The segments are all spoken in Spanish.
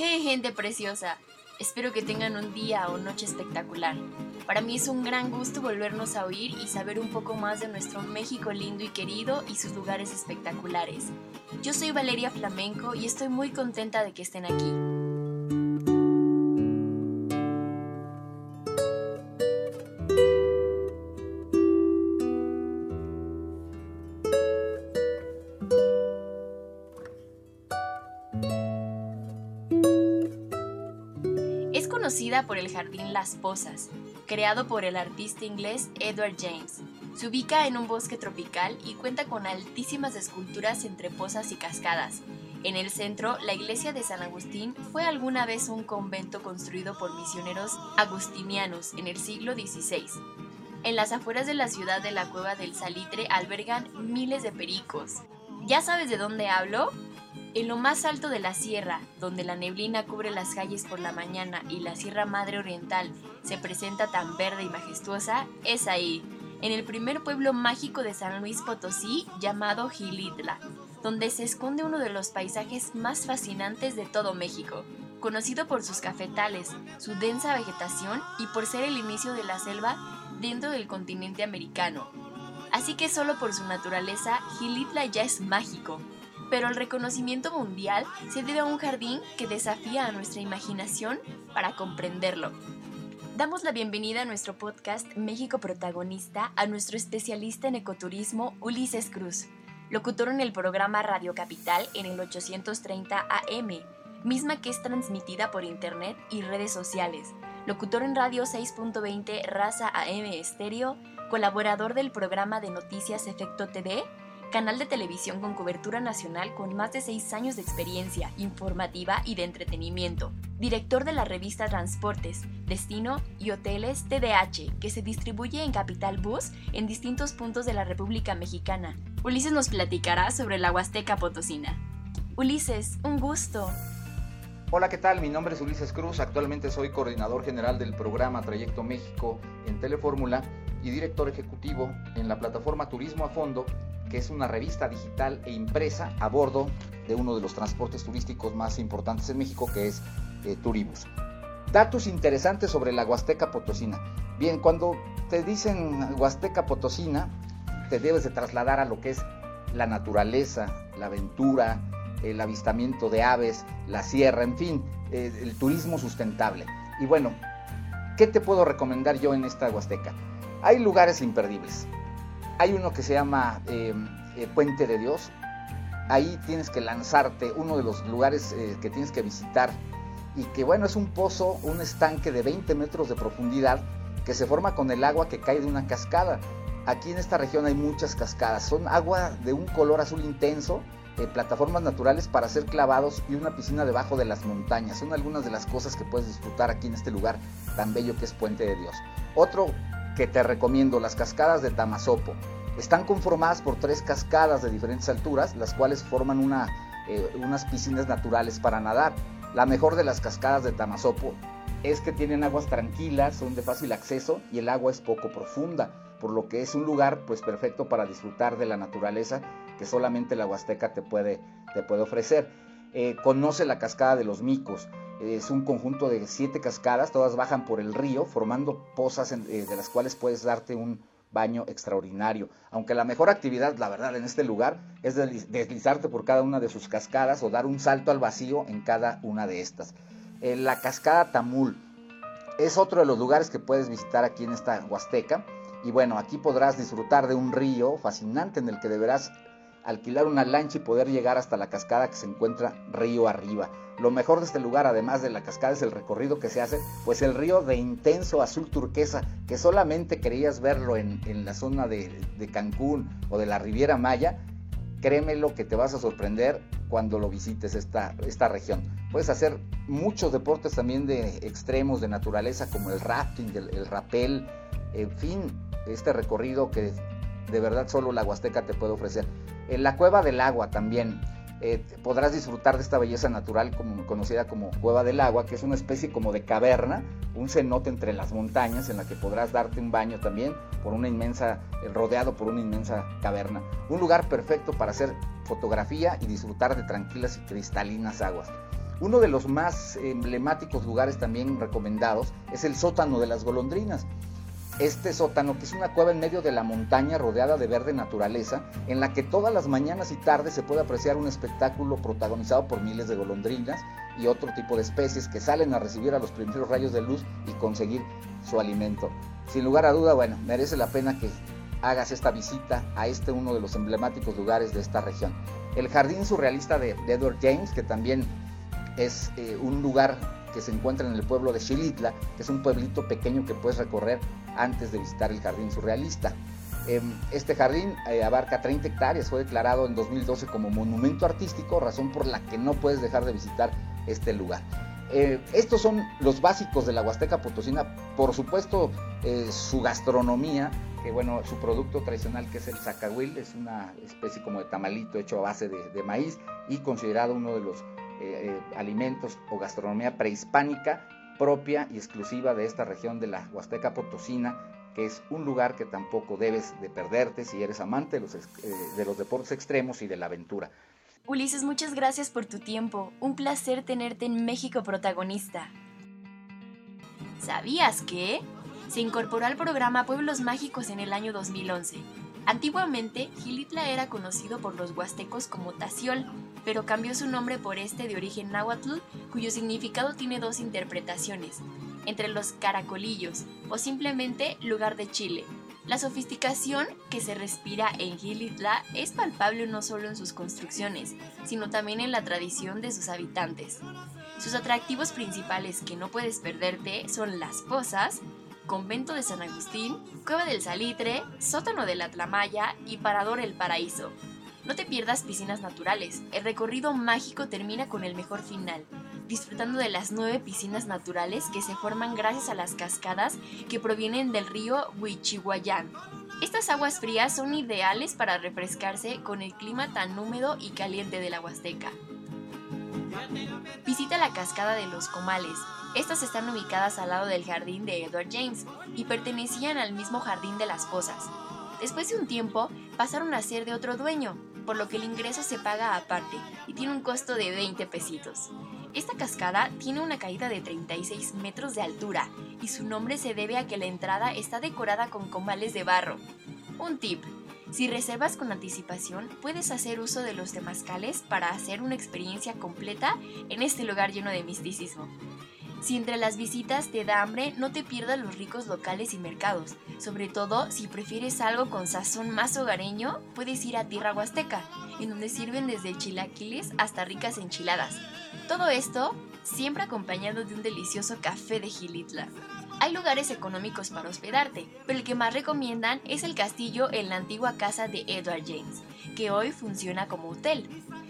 ¡Hey gente preciosa! Espero que tengan un día o noche espectacular. Para mí es un gran gusto volvernos a oír y saber un poco más de nuestro México lindo y querido y sus lugares espectaculares. Yo soy Valeria Flamenco y estoy muy contenta de que estén aquí. Por el Jardín Las Posas, creado por el artista inglés Edward James. Se ubica en un bosque tropical y cuenta con altísimas esculturas entre pozas y cascadas. En el centro, la iglesia de San Agustín fue alguna vez un convento construido por misioneros agustinianos en el siglo XVI. En las afueras de la ciudad de la Cueva del Salitre albergan miles de pericos. ¿Ya sabes de dónde hablo? En lo más alto de la sierra, donde la neblina cubre las calles por la mañana y la Sierra Madre Oriental se presenta tan verde y majestuosa, es ahí, en el primer pueblo mágico de San Luis Potosí llamado Gilitla, donde se esconde uno de los paisajes más fascinantes de todo México, conocido por sus cafetales, su densa vegetación y por ser el inicio de la selva dentro del continente americano. Así que solo por su naturaleza, Gilitla ya es mágico, pero el reconocimiento mundial se debe a un jardín que desafía a nuestra imaginación para comprenderlo. Damos la bienvenida a nuestro podcast México Protagonista a nuestro especialista en ecoturismo Ulises Cruz, locutor en el programa Radio Capital en el 830 AM, misma que es transmitida por internet y redes sociales, locutor en Radio 6.20 Raza AM Estéreo, colaborador del programa de noticias Efecto TV canal de televisión con cobertura nacional con más de seis años de experiencia informativa y de entretenimiento, director de la revista Transportes, Destino y Hoteles TDH, que se distribuye en Capital Bus en distintos puntos de la República Mexicana. Ulises nos platicará sobre la Huasteca Potosina. Ulises, un gusto. Hola, ¿qué tal? Mi nombre es Ulises Cruz, actualmente soy coordinador general del programa Trayecto México en Telefórmula y director ejecutivo en la plataforma Turismo a Fondo que es una revista digital e impresa a bordo de uno de los transportes turísticos más importantes en México, que es eh, Turibus. Datos interesantes sobre la Huasteca Potosina. Bien, cuando te dicen Huasteca Potosina, te debes de trasladar a lo que es la naturaleza, la aventura, el avistamiento de aves, la sierra, en fin, el turismo sustentable. Y bueno, ¿qué te puedo recomendar yo en esta Huasteca? Hay lugares imperdibles. Hay uno que se llama eh, eh, Puente de Dios. Ahí tienes que lanzarte, uno de los lugares eh, que tienes que visitar. Y que bueno, es un pozo, un estanque de 20 metros de profundidad que se forma con el agua que cae de una cascada. Aquí en esta región hay muchas cascadas. Son agua de un color azul intenso, plataformas naturales para hacer clavados y una piscina debajo de las montañas. Son algunas de las cosas que puedes disfrutar aquí en este lugar tan bello que es Puente de Dios. Otro que te recomiendo, las cascadas de Tamazopo. Están conformadas por tres cascadas de diferentes alturas, las cuales forman una, eh, unas piscinas naturales para nadar. La mejor de las cascadas de Tamazopo es que tienen aguas tranquilas, son de fácil acceso y el agua es poco profunda, por lo que es un lugar pues perfecto para disfrutar de la naturaleza que solamente la Huasteca te puede, te puede ofrecer. Eh, conoce la cascada de los micos. Es un conjunto de siete cascadas, todas bajan por el río, formando pozas eh, de las cuales puedes darte un baño extraordinario. Aunque la mejor actividad, la verdad, en este lugar es deslizarte por cada una de sus cascadas o dar un salto al vacío en cada una de estas. Eh, la cascada Tamul es otro de los lugares que puedes visitar aquí en esta Huasteca. Y bueno, aquí podrás disfrutar de un río fascinante en el que deberás alquilar una lancha y poder llegar hasta la cascada que se encuentra río arriba. Lo mejor de este lugar, además de la cascada, es el recorrido que se hace, pues el río de intenso azul turquesa, que solamente querías verlo en, la zona de, Cancún o de la Riviera Maya, créemelo que te vas a sorprender cuando lo visites esta, esta región. Puedes hacer muchos deportes también de extremos, de naturaleza, como el rafting, el, el rappel, en fin, este recorrido que de verdad solo la Huasteca te puede ofrecer. En la Cueva del Agua también eh, podrás disfrutar de esta belleza natural conocida como Cueva del Agua, que es una especie como de caverna, un cenote entre las montañas en la que podrás darte un baño también por una inmensa, eh, rodeado por una inmensa caverna. Un lugar perfecto para hacer fotografía y disfrutar de tranquilas y cristalinas aguas. Uno de los más emblemáticos lugares también recomendados es el sótano de las golondrinas. Este sótano, que es una cueva en medio de la montaña rodeada de verde naturaleza, en la que todas las mañanas y tardes se puede apreciar un espectáculo protagonizado por miles de golondrinas y otro tipo de especies que salen a recibir a los primeros rayos de luz y conseguir su alimento. Sin lugar a duda, bueno, merece la pena que hagas esta visita a este uno de los emblemáticos lugares de esta región. El Jardín Surrealista de, Edward James, que también es eh, un lugar que se encuentra en el pueblo de Xilitla, que es un pueblito pequeño que puedes recorrer antes de visitar el Jardín Surrealista. Em, este jardín eh, abarca 30 hectáreas, fue declarado en 2012 como monumento artístico, razón por la que no puedes dejar de visitar este lugar. Eh, estos son los básicos de la Huasteca Potosina, por supuesto su gastronomía, que bueno, su producto tradicional que es el zacahuil, es una especie como de tamalito hecho a base de, maíz y considerado uno de los eh, eh, alimentos o gastronomía prehispánica propia y exclusiva de esta región de la Huasteca Potosina, que es un lugar que tampoco debes de perderte si eres amante de los, eh, de los deportes extremos y de la aventura. Ulises, muchas gracias por tu tiempo. Un placer tenerte en México protagonista. ¿Sabías que? se incorporó al programa Pueblos Mágicos en el año 2011. Antiguamente, Gilitla era conocido por los huastecos como Taciol, pero cambió su nombre por este de origen náhuatl, cuyo significado tiene dos interpretaciones, entre los caracolillos o simplemente lugar de Chile. La sofisticación que se respira en Gilitla es palpable no solo en sus construcciones, sino también en la tradición de sus habitantes. Sus atractivos principales que no puedes perderte son las pozas, Convento de San Agustín, Cueva del Salitre, Sótano de la Tlamaya y Parador El Paraíso. No te pierdas piscinas naturales, el recorrido mágico termina con el mejor final, disfrutando de las nueve piscinas naturales que se forman gracias a las cascadas que provienen del río Huichihuayán. Estas aguas frías son ideales para refrescarse con el clima tan húmedo y caliente de la Huasteca. Visita la cascada de los Comales, estas están ubicadas al lado del jardín de Edward James y pertenecían al mismo jardín de las Posas. Después de un tiempo pasaron a ser de otro dueño, por lo que el ingreso se paga aparte y tiene un costo de 20 pesitos. Esta cascada tiene una caída de 36 metros de altura y su nombre se debe a que la entrada está decorada con comales de barro. Un tip, si reservas con anticipación, puedes hacer uso de los temazcales para hacer una experiencia completa en este lugar lleno de misticismo. Si entre las visitas te da hambre, no te pierdas los ricos locales y mercados. Sobre todo, si prefieres algo con sazón más hogareño, puedes ir a Tierra Huasteca, en donde sirven desde chilaquiles hasta ricas enchiladas. Todo esto siempre acompañado de un delicioso café de Gilitla. Hay lugares económicos para hospedarte, pero el que más recomiendan es el castillo en la antigua casa de Edward James, que hoy funciona como hotel.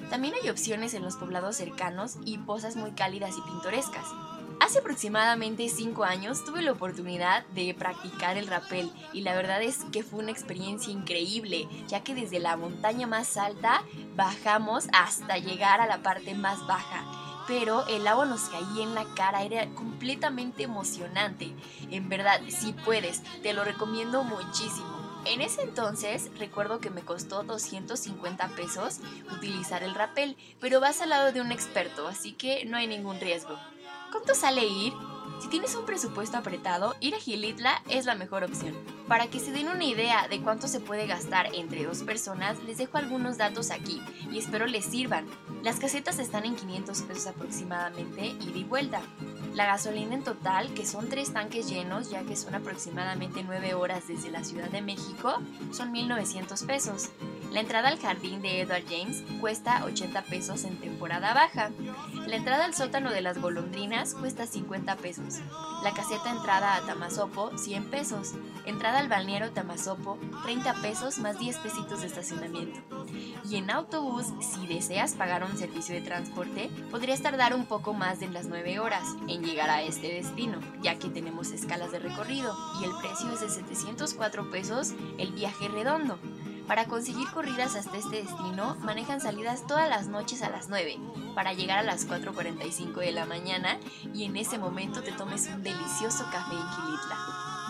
También hay opciones en los poblados cercanos y pozas muy cálidas y pintorescas. Hace aproximadamente 5 años tuve la oportunidad de practicar el rappel y la verdad es que fue una experiencia increíble, ya que desde la montaña más alta bajamos hasta llegar a la parte más baja. Pero el agua nos caía en la cara, era completamente emocionante. En verdad, si puedes, te lo recomiendo muchísimo. En ese entonces recuerdo que me costó 250 pesos utilizar el rappel, pero vas al lado de un experto, así que no hay ningún riesgo. ¿Cuánto sale ir? Si tienes un presupuesto apretado, ir a Gilitla es la mejor opción. Para que se den una idea de cuánto se puede gastar entre dos personas, les dejo algunos datos aquí y espero les sirvan. Las casetas están en 500 pesos aproximadamente ida y vuelta. La gasolina en total, que son tres tanques llenos, ya que son aproximadamente 9 horas desde la Ciudad de México, son 1.900 pesos. La entrada al jardín de Edward James cuesta 80 pesos en temporada baja. La entrada al sótano de las golondrinas cuesta 50 pesos. La caseta entrada a Tamazopo 100 pesos. Entrada al balneario Tamazopo 30 pesos más 10 pesitos de estacionamiento. Y en autobús, si deseas pagar un servicio de transporte, podrías tardar un poco más de las 9 horas en llegar a este destino, ya que tenemos escalas de recorrido y el precio es de 704 pesos el viaje redondo. Para conseguir corridas hasta este destino, manejan salidas todas las noches a las 9, para llegar a las 4.45 de la mañana y en ese momento te tomes un delicioso café en Gilitla.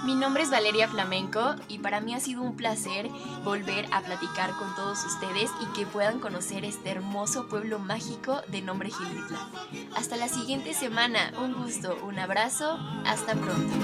Mi nombre es Valeria Flamenco y para mí ha sido un placer volver a platicar con todos ustedes y que puedan conocer este hermoso pueblo mágico de nombre Gilitla. Hasta la siguiente semana, un gusto, un abrazo, hasta pronto.